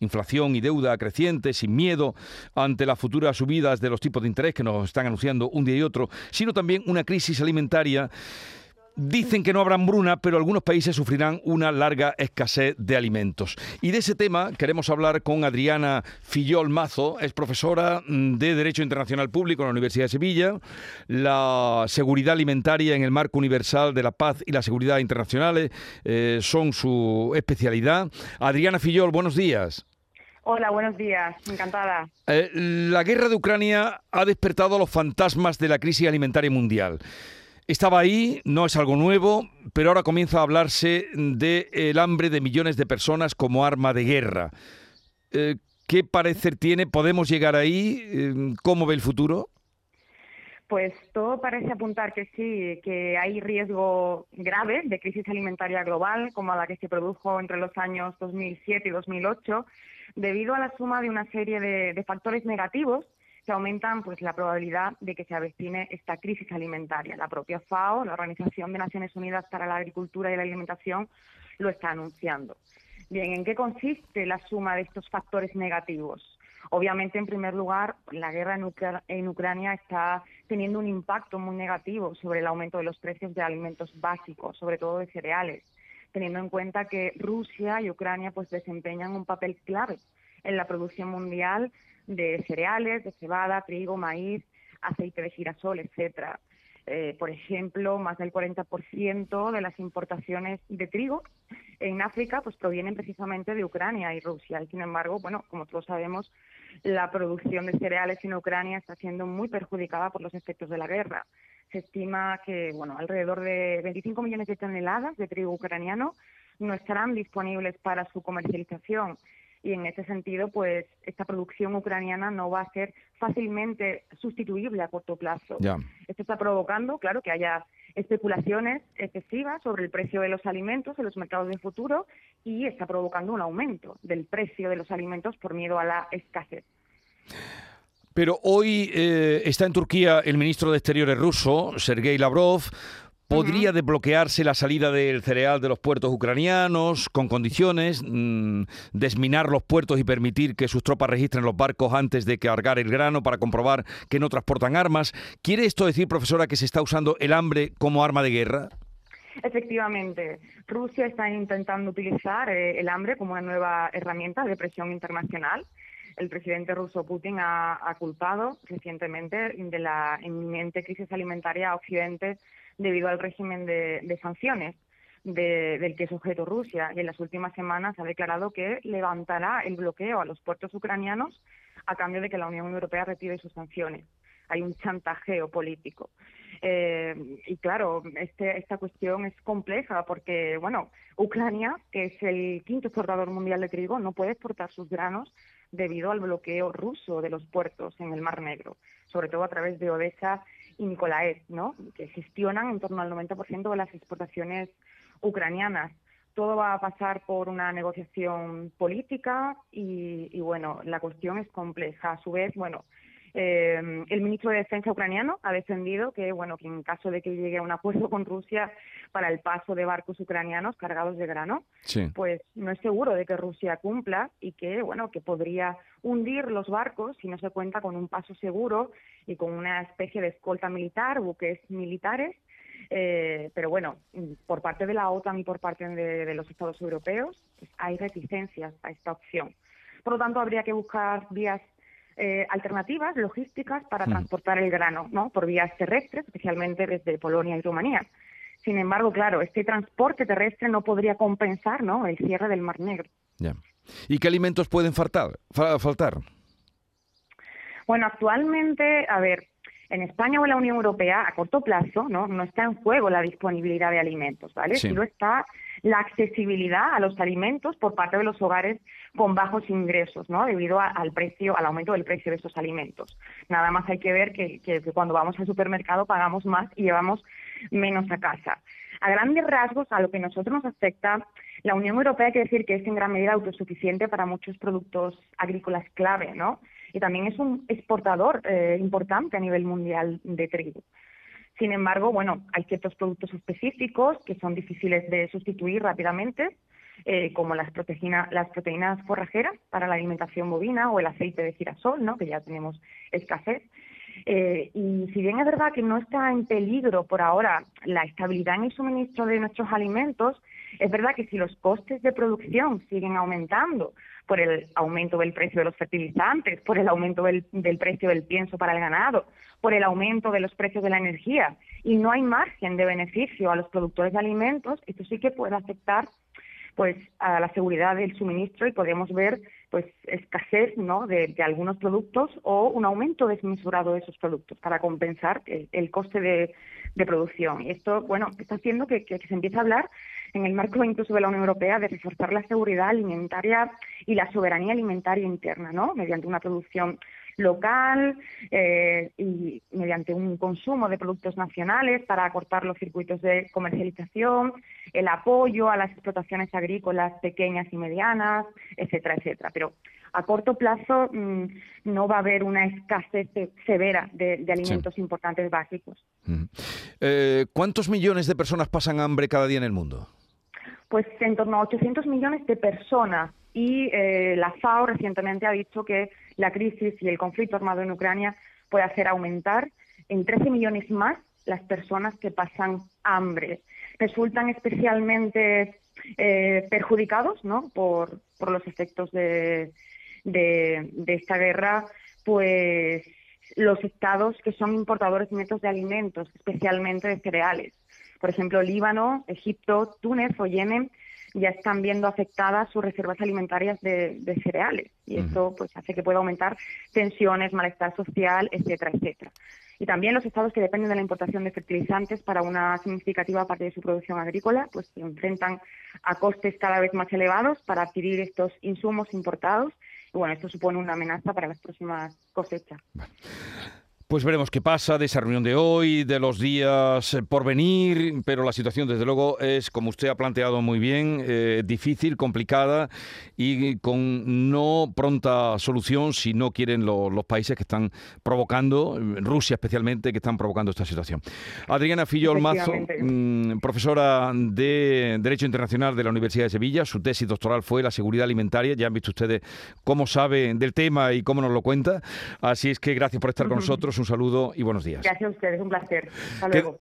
inflación y deuda creciente, sin miedo ante las futuras subidas de los tipos de interés que nos están anunciando un día y otro, sino también una crisis alimentaria Dicen que no habrá hambruna, pero algunos países sufrirán una larga escasez de alimentos. Y de ese tema queremos hablar con Adriana Fillol Mazo, es profesora de Derecho Internacional Público en la Universidad de Sevilla, la seguridad alimentaria en el marco universal de la paz y la seguridad internacionales eh, son su especialidad. Adriana Fillol, buenos días. Hola, buenos días, encantada. Eh, la guerra de Ucrania ha despertado a los fantasmas de la crisis alimentaria mundial. Estaba ahí, no es algo nuevo, pero ahora comienza a hablarse del hambre de millones de personas como arma de guerra. Eh, ¿Qué parecer tiene? ¿Podemos llegar ahí? Eh, ¿Cómo ve el futuro? Pues todo parece apuntar que sí, que hay riesgo grave de crisis alimentaria global, como la que se produjo entre los años 2007 y 2008, debido a la suma de una serie de factores negativos que aumentan pues la probabilidad de que se avecine esta crisis alimentaria. La propia FAO, la Organización de Naciones Unidas para la Agricultura y la Alimentación, lo está anunciando. Bien, ¿en qué consiste la suma de estos factores negativos? Obviamente, en primer lugar, la guerra en, Ucrania está teniendo un impacto muy negativo sobre el aumento de los precios de alimentos básicos, sobre todo de cereales, teniendo en cuenta que Rusia y Ucrania pues desempeñan un papel clave en la producción mundial de cereales, de cebada, trigo, maíz, aceite de girasol, etcétera. Eh, por ejemplo, más del 40% de las importaciones de trigo en África pues provienen precisamente de Ucrania y Rusia. Y sin embargo, bueno, como todos sabemos, la producción de cereales en Ucrania está siendo muy perjudicada por los efectos de la guerra. Se estima que, bueno, alrededor de 25 millones de toneladas de trigo ucraniano no estarán disponibles para su comercialización y en ese sentido, pues esta producción ucraniana no va a ser fácilmente sustituible a corto plazo. Esto está provocando, claro, que haya especulaciones excesivas sobre el precio de los alimentos en los mercados de futuro y está provocando un aumento del precio de los alimentos por miedo a la escasez. Pero hoy eh, está en Turquía el ministro de Exteriores ruso, Sergei Lavrov, ¿Podría desbloquearse la salida del cereal de los puertos ucranianos con condiciones, mm, desminar los puertos y permitir que sus tropas registren los barcos antes de cargar el grano para comprobar que no transportan armas? ¿Quiere esto decir, profesora, que se está usando el hambre como arma de guerra? Efectivamente, Rusia está intentando utilizar eh, el hambre como una nueva herramienta de presión internacional. El presidente ruso Putin ha, culpado recientemente de la inminente crisis alimentaria a Occidente debido al régimen de, sanciones del que es objeto Rusia y en las últimas semanas ha declarado que levantará el bloqueo a los puertos ucranianos a cambio de que la Unión Europea retire sus sanciones. Hay un chantajeo político. Eh, y claro, este, esta cuestión es compleja porque, bueno, Ucrania, que es el quinto exportador mundial de trigo, no puede exportar sus granos debido al bloqueo ruso de los puertos en el Mar Negro, sobre todo a través de Odessa y Nikolaev, ¿no? que gestionan en torno al 90% de las exportaciones ucranianas. Todo va a pasar por una negociación política y, y bueno, la cuestión es compleja. A su vez, bueno, eh, el ministro de Defensa ucraniano ha defendido que, bueno, que en caso de que llegue a un acuerdo con Rusia para el paso de barcos ucranianos cargados de grano, pues no es seguro de que Rusia cumpla y que, bueno, que podría hundir los barcos si no se cuenta con un paso seguro y con una especie de escolta militar, buques militares. Eh, pero bueno, por parte de la OTAN y por parte de, los Estados europeos pues hay reticencias a esta opción. Por lo tanto, habría que buscar vías eh, alternativas logísticas para transportar el grano, ¿no? Por vías terrestres, especialmente desde Polonia y Rumanía. Sin embargo, claro, este transporte terrestre no podría compensar, ¿no? El cierre del Mar Negro. ¿Y qué alimentos pueden faltar? faltar? Bueno, actualmente, a ver, en España o en la Unión Europea, a corto plazo, no, no está en juego la disponibilidad de alimentos, ¿vale? Sí. Sino está la accesibilidad a los alimentos por parte de los hogares con bajos ingresos, ¿no? Debido al precio, al aumento del precio de esos alimentos. Nada más hay que ver que, que, cuando vamos al supermercado pagamos más y llevamos menos a casa. A grandes rasgos, a lo que nosotros nos afecta, la Unión Europea hay que decir que es en gran medida autosuficiente para muchos productos agrícolas clave, ¿no? Y también es un exportador eh, importante a nivel mundial de trigo. Sin embargo, bueno, hay ciertos productos específicos que son difíciles de sustituir rápidamente, eh, como las, proteínas, las proteínas forrajeras para la alimentación bovina o el aceite de girasol, ¿no? que ya tenemos escasez. Eh, y si bien es verdad que no está en peligro por ahora la estabilidad en el suministro de nuestros alimentos, es verdad que si los costes de producción siguen aumentando por el aumento del precio de los fertilizantes, por el aumento del, del precio del pienso para el ganado, por el aumento de los precios de la energía, y no hay margen de beneficio a los productores de alimentos, esto sí que puede afectar pues a la seguridad del suministro y podemos ver pues escasez ¿no? de, algunos productos o un aumento desmesurado de esos productos para compensar el, coste de, producción. Y esto, bueno, está haciendo que, que, se empiece a hablar en el marco incluso de la Unión Europea de reforzar la seguridad alimentaria y la soberanía alimentaria interna, ¿no? Mediante una producción local eh, y mediante un consumo de productos nacionales para acortar los circuitos de comercialización, el apoyo a las explotaciones agrícolas pequeñas y medianas, etcétera, etcétera. Pero a corto plazo mm, no va a haber una escasez severa de, alimentos importantes básicos. Eh, ¿Cuántos millones de personas pasan hambre cada día en el mundo? Pues en torno a 800 millones de personas y eh, la FAO recientemente ha dicho que la crisis y el conflicto armado en Ucrania puede hacer aumentar en 13 millones más las personas que pasan hambre. Resultan especialmente eh, perjudicados ¿no? por, los efectos de, de, esta guerra, pues los estados que son importadores netos de alimentos, especialmente de cereales. Por ejemplo, Líbano, Egipto, Túnez o Yemen ya están viendo afectadas sus reservas alimentarias de, cereales y esto pues hace que pueda aumentar tensiones, malestar social, etcétera, etcétera. Y también los estados que dependen de la importación de fertilizantes para una significativa parte de su producción agrícola, pues se enfrentan a costes cada vez más elevados para adquirir estos insumos importados. Y bueno, esto supone una amenaza para las próximas cosechas. Pues veremos qué pasa de esa reunión de hoy, de los días por venir, pero la situación desde luego es, como usted ha planteado muy bien, eh, difícil, complicada y con no pronta solución si no quieren los países que están provocando, Rusia especialmente, que están provocando esta situación. Adriana Fillol Mazo, mm, profesora de Derecho Internacional de la Universidad de Sevilla, su tesis doctoral fue la seguridad alimentaria, ya han visto ustedes cómo sabe del tema y cómo nos lo cuenta, así es que gracias por estar con nosotros un saludo y buenos días. Gracias a ustedes, un placer. Hasta luego.